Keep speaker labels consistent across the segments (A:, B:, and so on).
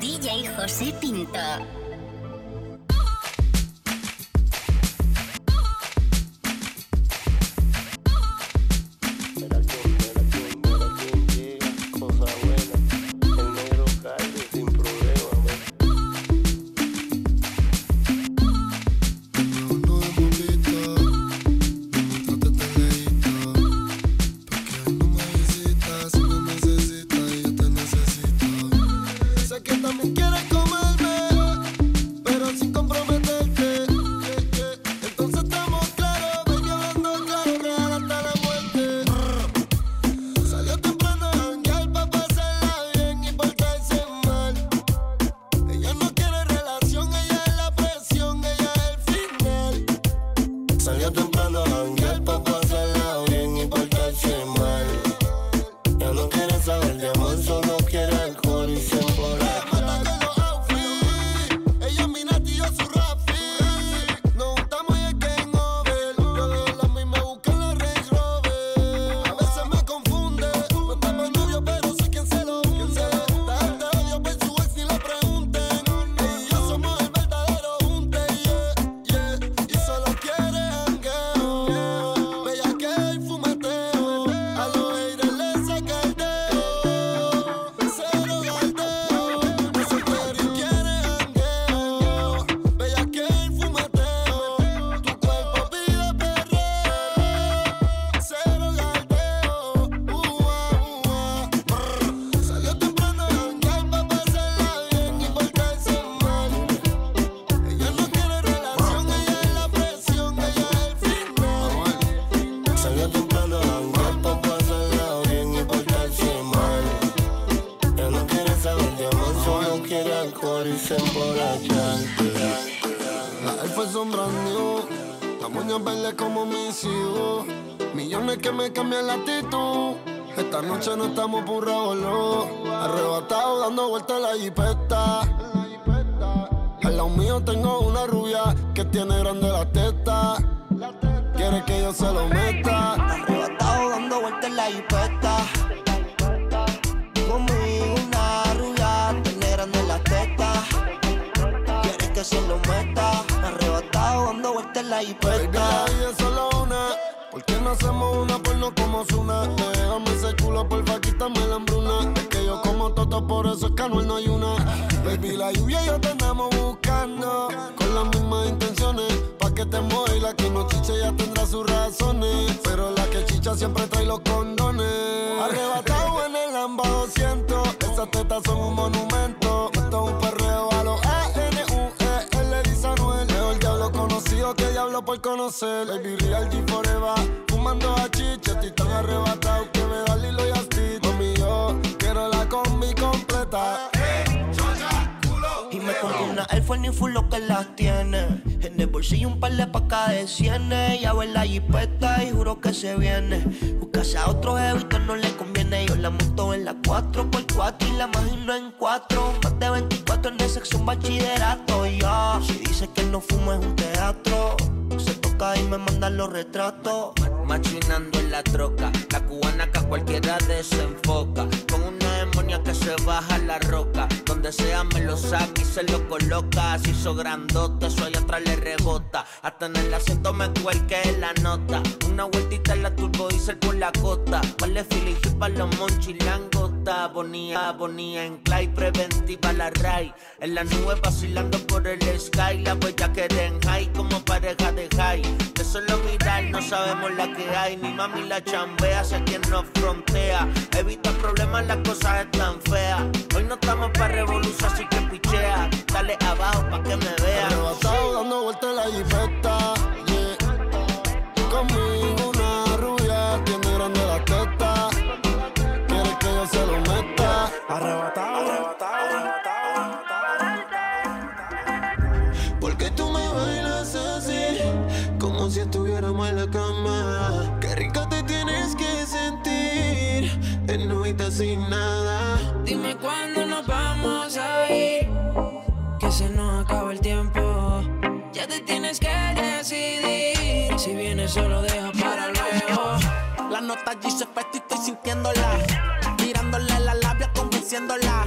A: DJ José Pinto.
B: noche no estamos por revoló. Arrebatado dando vueltas en la jipeta. Al lado mío tengo una rubia que tiene grande la teta. Quiere que yo se lo meta. Arrebatado
C: dando vueltas en la jipeta. Conmigo una rubia tiene grande la teta. Quiere que se lo meta. Arrebatado dando vueltas
D: en la jipeta hacemos una por no como Zuna. Déjame ese chulo, porfa, quítame la hambruna. Es que yo como
E: toto, por eso es que no hay una. Baby, la lluvia y yo te andamos buscando. Con las mismas intenciones, pa' que te
F: mueva la que no chiche ya tendrá sus razones. Pero la que chicha siempre trae los condones. Arrebatado en el Lamba 200, esas tetas son un monumento. Esto es un perreo a los A-N-U-E-L, dice el diablo conocido que diablo por conocer. Baby, real G forever fumando hachicha, tan arrebatado que me da Lilo y Mami, yo quiero la combi completa. Y me compré una iPhone y full lo que las tiene. En el bolsillo
D: un par de pacas de cienes. Ya ve la jipeta y juro que se viene. Buscase a otro jevito, no le conviene. Yo la monto en la 4x4 y la imagino en 4. Más de 24 en el sección bachillerato. Si dice que no fumo
E: es un teatro y me mandan los retratos. Machinando en la troca, la cubana que a cualquiera desenfoca. Con una demonia que se baja la roca donde sea me lo saca y se lo coloca. Si hizo grandote, eso allá atrás le rebota. Hasta en el asiento me cuelque la nota. Una vueltita en la turbo diesel por la costa. Vale Philip para los monchi langota. Bonía, bonía en clay, preventiva la ray. En la nube vacilando por el sky. La huella
G: que den high como pareja de high. De solo mirar no sabemos la que hay. Mi mami la chambea, sé quien nos frontea. Evita problemas, las cosas están feas. Hoy no estamos para Arrebatado dando vueltas en la jipeta. Yeah. Conmigo
H: una
G: rubia tiene
H: grande
G: la teta.
H: Quiere
G: que yo se lo meta. Arrebatado, arrebatado, arrebatado. Porque tú me bailas así, como si estuviéramos en la cama. Qué rico te tienes que sentir en una sin nada. Dime cuándo que se nos acaba el tiempo. Ya te tienes que decidir, si vienes solo deja para luego. La nota allí se y estoy sintiéndola.
I: Mirándole la labia, convenciéndola.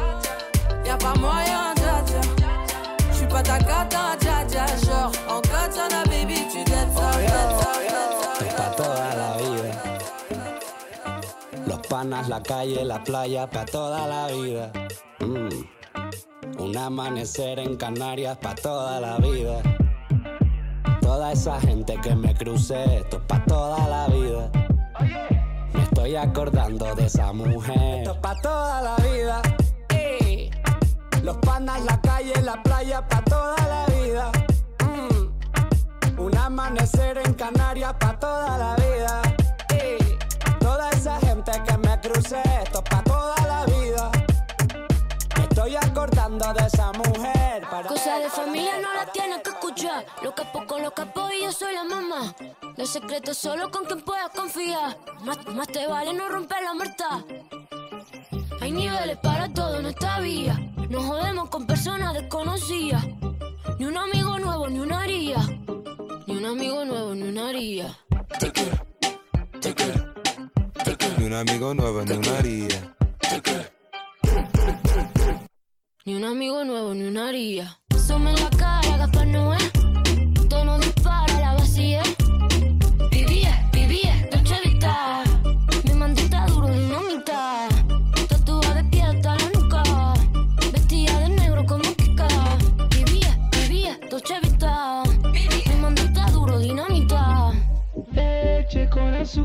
J: Y'a pas moyen dja dja J'suis pas ta cata dja dja Genre en katana baby tu ça, dettes ça, dettes ça,
K: pa' toda la vida. Los panas, la calle, la playa, pa' toda la vida. Mm. Un amanecer en Canarias, pa' toda la vida. Toda esa gente que me crucé, esto es pa' toda la vida. Me estoy acordando de esa mujer. Esto es pa' toda la vida. Los panas, la calle, la playa, pa' toda la vida. Mm. Un amanecer en Canarias pa' toda la vida. Y toda esa gente que me crucé, esto pa' toda la vida. Me estoy acordando de esa mujer. Para
L: Cosa de familia no la tienes que escuchar. Lo capo con los capos y yo soy la mamá. Los secretos solo con quien puedas confiar. Más, más te vale no romper la muerta. Hay niveles para todo en esta vía. No jodemos con personas desconocidas. Ni un amigo nuevo, ni una haría. Ni un amigo nuevo, ni una haría.
M: Ni un amigo nuevo, ni una haría.
L: Ni un amigo nuevo, ni una haría. En la cara, Gaspar Noé.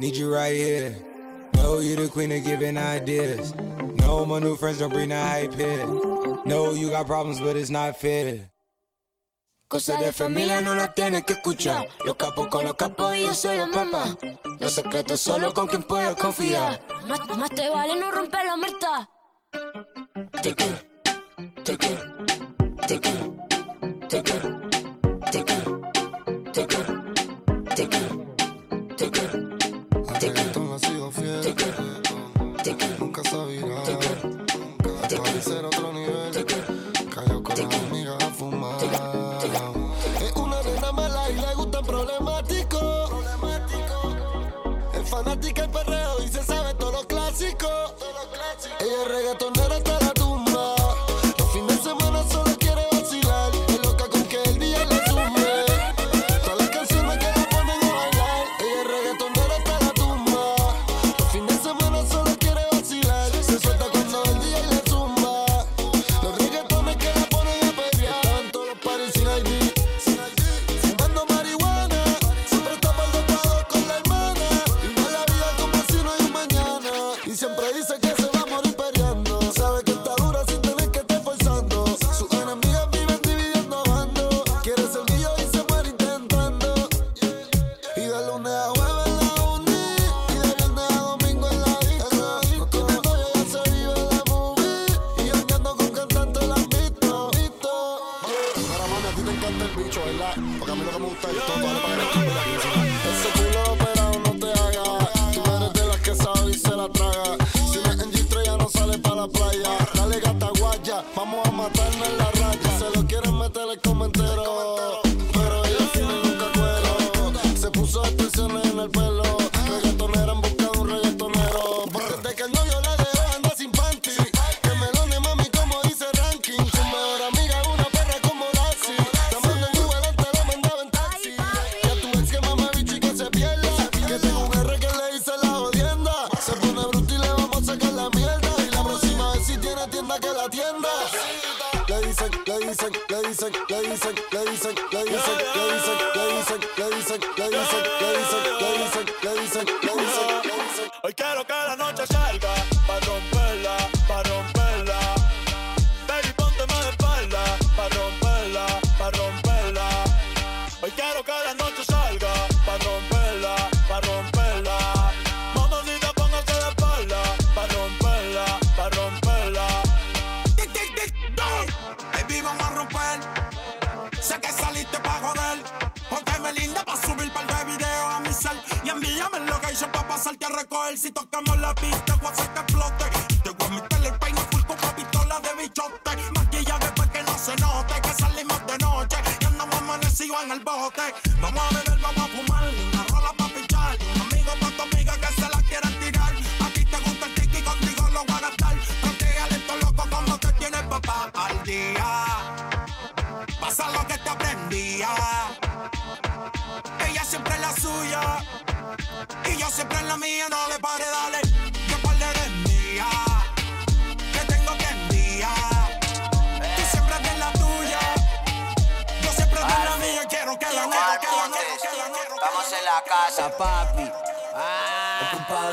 M: need you right here. Know you the queen of giving ideas. No, my new friends don't bring the hype here. No, you got problems, but it's not fair.
A: Cosas de familia no las tienes que escuchar. Los capos con los capos y yo soy la mamá. Los secretos solo con quien puedo confiar. Más, más te vale no romper la muerta. Te quiero, te quiero, te quiero.
N: Porque a mí lo que me gusta es todo, vale para que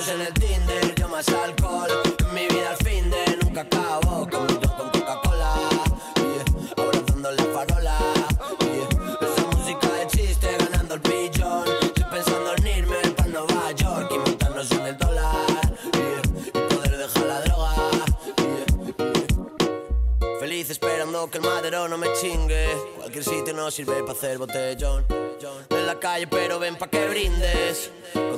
N: En el
F: Tinder, yo más alcohol. En mi vida al fin de nunca acabo. Con con Coca-Cola. Yeah. Abrazando la farola. Esa música de chiste, ganando el pillón. Estoy pensando en irme para Nueva York y montarnos en el dólar. Yeah. Y poder dejar la droga. Feliz esperando que el madero no me chingue. Cualquier sitio no sirve para hacer botellón. En la calle, pero ven pa' que brindes.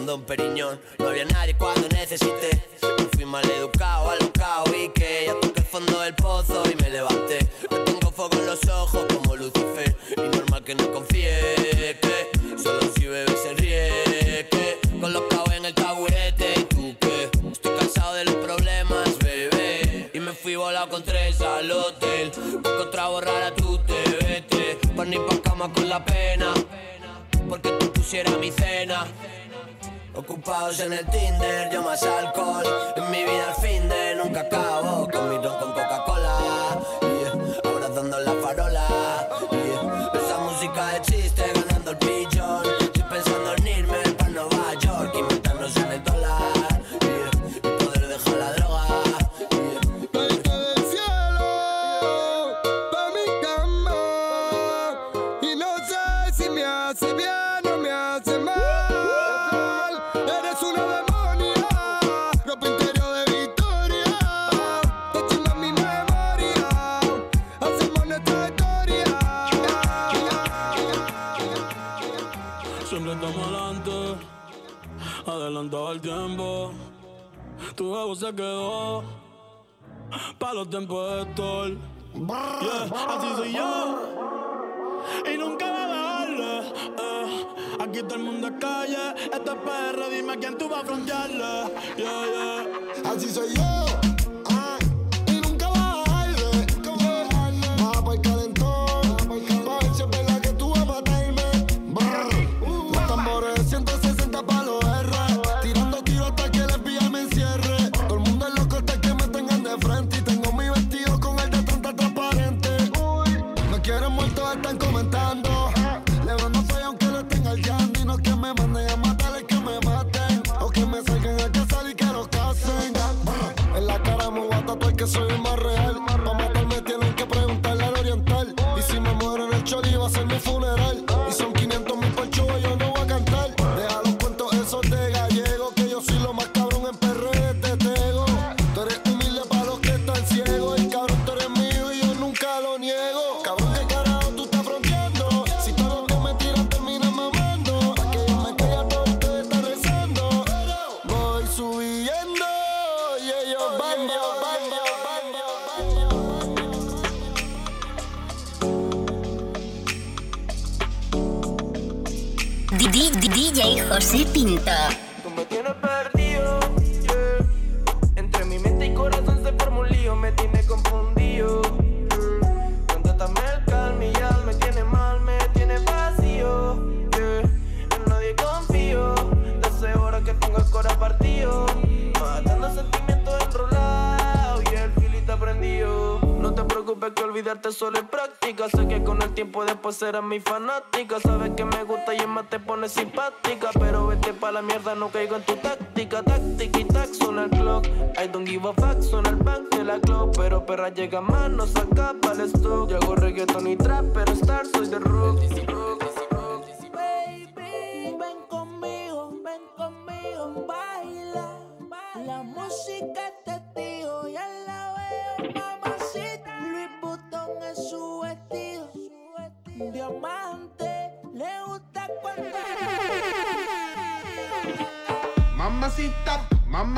F: No había nadie cuando necesité. Me fui maleducado, alocao y que ya toqué el fondo del pozo y me levanté. Yo tengo fuego en los ojos como Lucifer. Y normal que no confíe que solo si bebe se ríe. Que colocado en el taburete y tú que estoy cansado de los problemas, bebé. Y me fui volado con tres al hotel. Busco otra borrada, tú te vete. Pa' ni pa' cama con la pena ocupados en el Tinder, yo más alcohol. En mi vida al fin de nunca acabo. Con mi ron con Coca-Cola, yeah. abrazando la farola.
G: tiempo de estar. Así soy yo. Y nunca me dejarle. Eh. Aquí todo el mundo es calle. Este es dime quién tú vas a frontearle. Yeah, yeah.
A: Así soy yo.
O: olvidarte solo es práctica. Sé que con el tiempo después serás mi fanática. Sabes que me gusta y es más te pones simpática. Pero vete pa' la mierda, no caigo en tu táctica. Táctica y tac, suena el clock. I don't give a fuck, suena el bank de la clock. Pero perra llega más, no saca el stock. Yo hago reggaeton y trap, pero star soy de rock.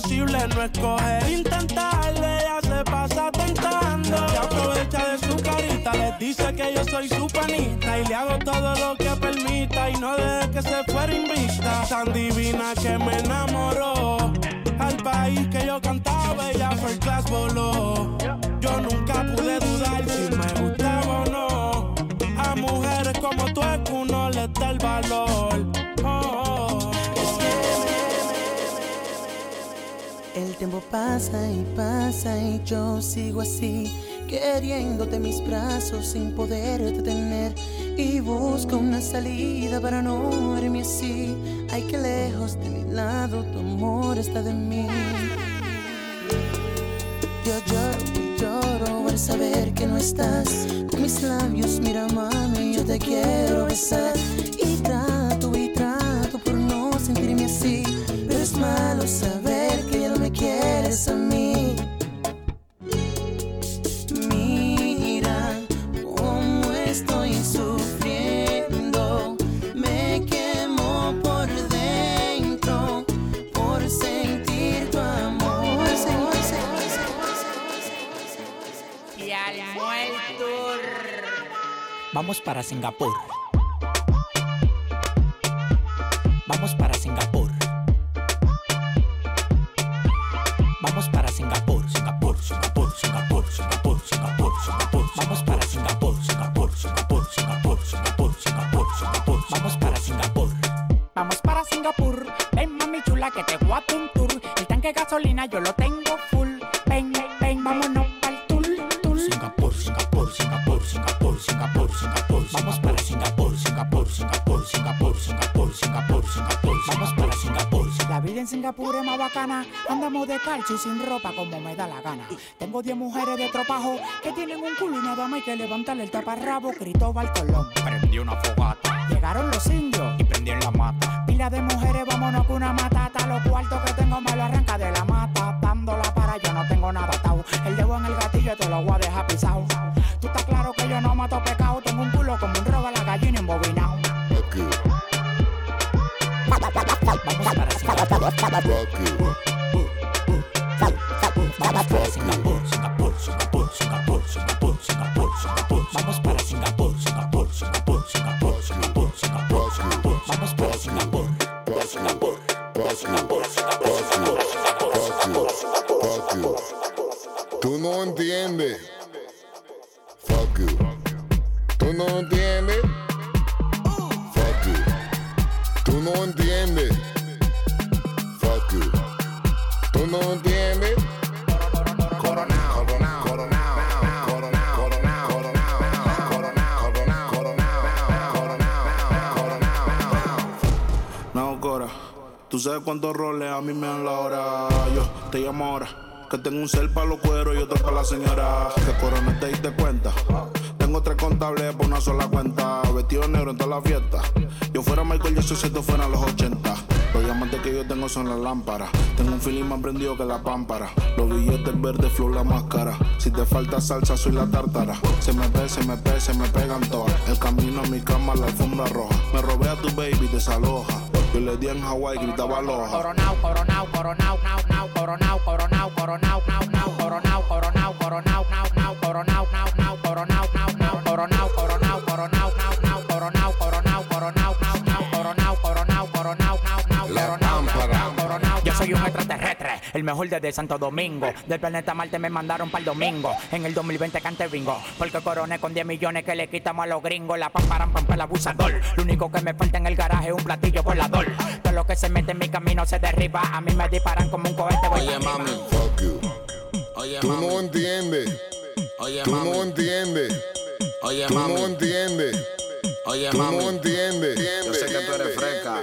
G: imposible no escoger. intentarle ella se pasa tentando. Se aprovecha de su carita, les dice que yo soy su panita. Y le hago todo lo que permita. Y no deje que se fuera invista. Tan divina que me enamoró. Al país que yo cantaba, ella fue el class voló. Yo nunca pude dudar si me gustaba o no. A mujeres como tú es que uno les da el valor.
P: El tiempo pasa y pasa y yo sigo así, queriéndote mis brazos sin poder detener Y busco una salida para no verme así. Ay, que lejos de mi lado tu amor está de mí. Yo lloro y lloro al saber que no estás. Con mis labios, mira, mami, yo te quiero besar. Y trato y trato por no sentirme así, pero es malo saber a mí. Mira cómo estoy sufriendo. Me quemo por dentro por sentir tu amor.
E: Y al muerto.
Q: Vamos para Singapur. Yo lo tengo full. Ven, ven, vámonos pa'l tour, tour. Singapur, Singapur, Singapur, Singapur, Singapur, Singapur. Vamos para Singapur, Singapur, Singapur, Singapur, Singapur, Singapur, Singapur. Vamos para Singapur. La vida en Singapur es más bacana. Andamos de calcio y sin ropa como me da la gana. Tengo 10 mujeres de tropajo que tienen un culo y nada más hay que levantarle el taparrabo. Cristóbal Colón. Prendió una fogata. Llegaron los indios y prendí en la mata. Pila de mujeres, vámonos con una matata.
R: Rock it. Cuántos roles a mí me dan la hora. Yo te llamo ahora. Que tengo un cel para los cueros y otro para la señora. Que corona te diste cuenta. Tengo tres contables por una sola cuenta. Vestido negro en toda la fiesta. Yo fuera Michael Jackson si esto fuera los 80. Los diamantes que yo tengo son las lámparas. Tengo un feeling más prendido que la pámpara. Los billetes verdes, flow la máscara. Si te falta salsa, soy la tártara. Se me ve, se me ve, se me pegan todas. El camino a mi cama, la alfombra roja. Me robé a tu baby, desaloja. Yo le di en Hawái, gritaba aloha.
Q: Coronao, coronao, coronao, nao, nao, coronao, coronao, coronao, nao, nao, coronao, coronao, coronao, nao, nao, coronao, nao, nao, coronao, el mejor desde Santo Domingo. Del planeta Marte me mandaron para el domingo. En el 2020 cante bingo. Porque coroné con 10 millones que le quitamos a los gringos. La pamparan pampa el abusador. Lo único que me falta en el garaje es un platillo volador. Todo lo que se mete en mi camino se derriba. A mí me disparan como un cohete. voy
S: Oye, mami. Fuck you.
T: Oye,
S: Tú
T: mami.
S: no entiendes.
T: Oye,
S: Tú
T: mami.
S: no entiendes.
T: Oye,
S: Tú
T: mami.
S: no entiendes.
T: Oye,
S: Tú
T: mami.
S: no entiendes.
T: Yo sé que tú eres fresca,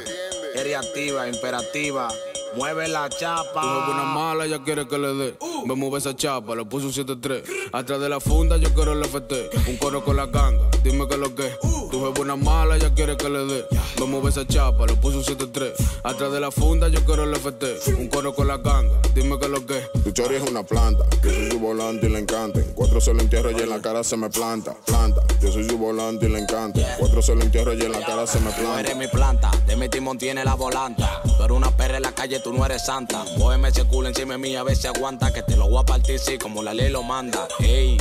T: eres activa, imperativa. Mueve la chapa.
U: Tú ves una mala, ella quiere que le dé. Me mueve esa chapa, le puse un 7-3. Atrás de la funda, yo quiero el FT. Un coro con la ganga, dime que lo que. Tú ves una mala, ella quiere que le dé. Me mueve esa chapa, le puse un 7-3. Atrás de la funda, yo quiero el FT. Un coro con la ganga, dime que lo que.
S: Tu chori es una planta, yo soy su volante y le encanta. En Cuatro se lo entierro y en la cara se me planta, planta. Yo soy su volante y le encanta. En Cuatro se lo entierro y en la cara se me
T: Tú
S: planta.
T: eres mi planta, de mi timón tiene la volanta. Tú eres una perra en la calle, tú no eres santa. Cógeme ese culo encima de mí, a si aguanta. Que te lo voy a partir, sí, como la ley lo manda. Ey,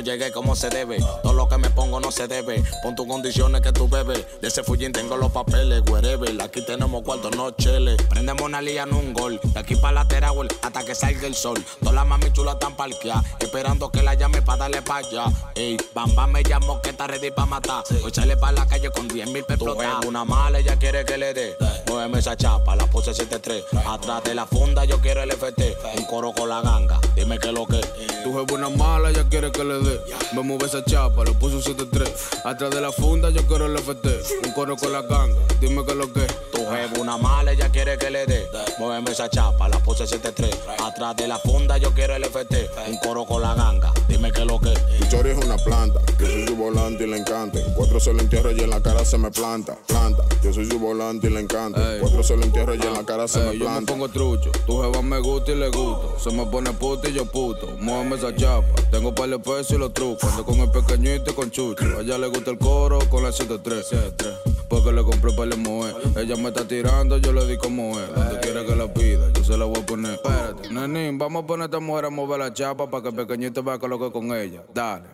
T: yo llegué como se debe. Todo lo que me pongo no se debe. Pon tus condiciones que tú bebes. De ese fullín tengo los papeles, wherever. Aquí tenemos cuartos, no cheles. Prendemos una lía en un gol. De aquí para la Teragüel hasta que salga el sol. Todas las mami chulas están parqueadas. Esperando que la llame para darle para allá. Ey, Bam Bam me llamó que está ready para matar. Hoy sale para la calle con 10 mil pesos. Una mala, ella quiere que le dé. Muéveme esa chapa, la puse 7-3. Atrás de la funda yo quiero el FT. Un coro con la ganga. Dime que lo que.
U: Tu jefa una mala, ella quiere que le dé. Me mueve esa chapa, le puse un 7-3. Atrás de la funda, yo quiero el FT. Un coro con la ganga, dime que lo que.
T: Tu jefa una mala, ella quiere que le dé. Muéveme esa chapa, la puse 7-3. Atrás de la funda yo quiero el FT. Un coro con la ganga. Dime que lo que.
S: Tu chori es una planta, su volante y le encanta. En Cuatro se lo entierro y en la cara se me planta, planta. Yo soy su volante y le encanta. En Cuatro se lo entierro y en la cara se me
U: Ey, yo me
S: planta.
U: pongo trucho, tu jeva me gusta y le gusto. Se me pone puta y yo puto. Muéveme esa chapa, tengo par de pesos y los trucos. Ando con el pequeñito y con chucho. A ella le gusta el coro con la 7-3. Porque le compré para le mover. Ella me está tirando, yo le di como es. Donde quiera que la pida, yo se la voy a poner. Espérate, nenín, vamos a poner a esta mujer a mover la chapa para que el pequeñito vea que lo que con ella. Dale.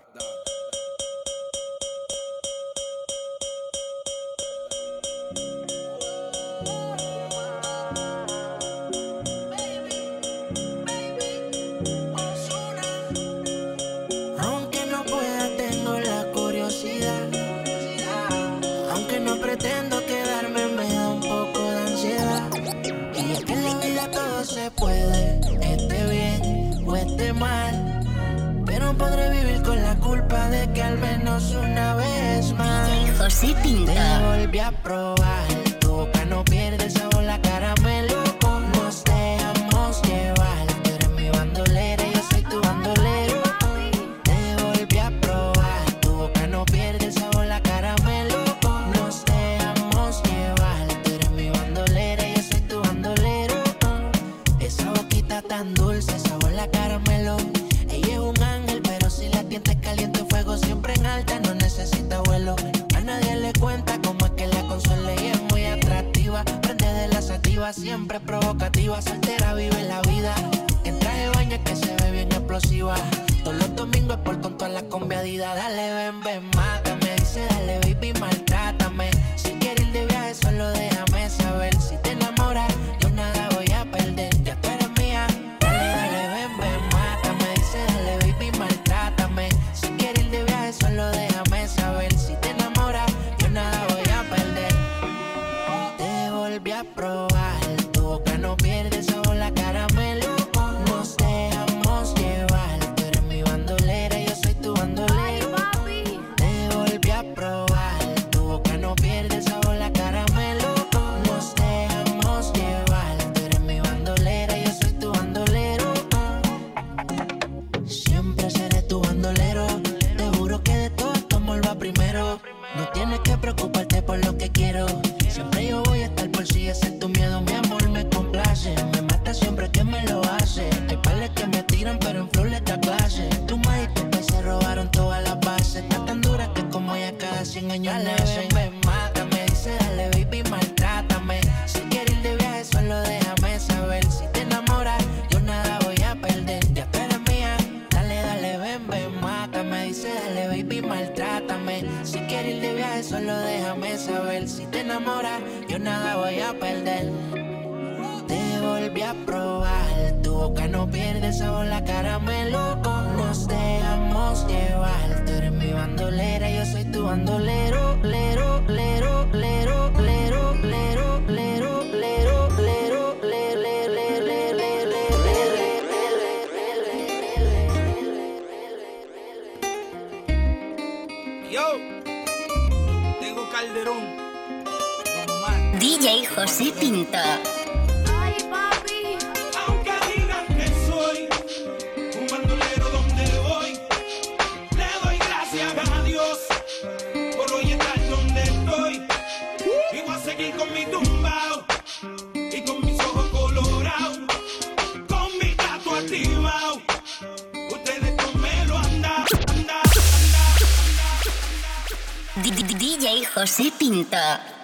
V: José Pinto.
W: Te volví a probar. diva soltera vive la vida. entra de baño que se ve bien explosiva. Todos los domingos por con todas las combiadidas. Dale, ven, ven, mátame. Dice, dale, baby, maltrátame. Si quieres ir de viaje, solo déjame saber. Si te enamoras, yo nada voy a perder. Ya tú eres mía. Dale, dale, ven, ven, mátame. Dice, dale, baby, maltrátame. Si quieres ir de viaje, solo déjame saber. Si te enamoras, yo nada voy a perder. Te volví a probar boca no pierde solo la
N: cara así pinta.
V: DJ José Pinto.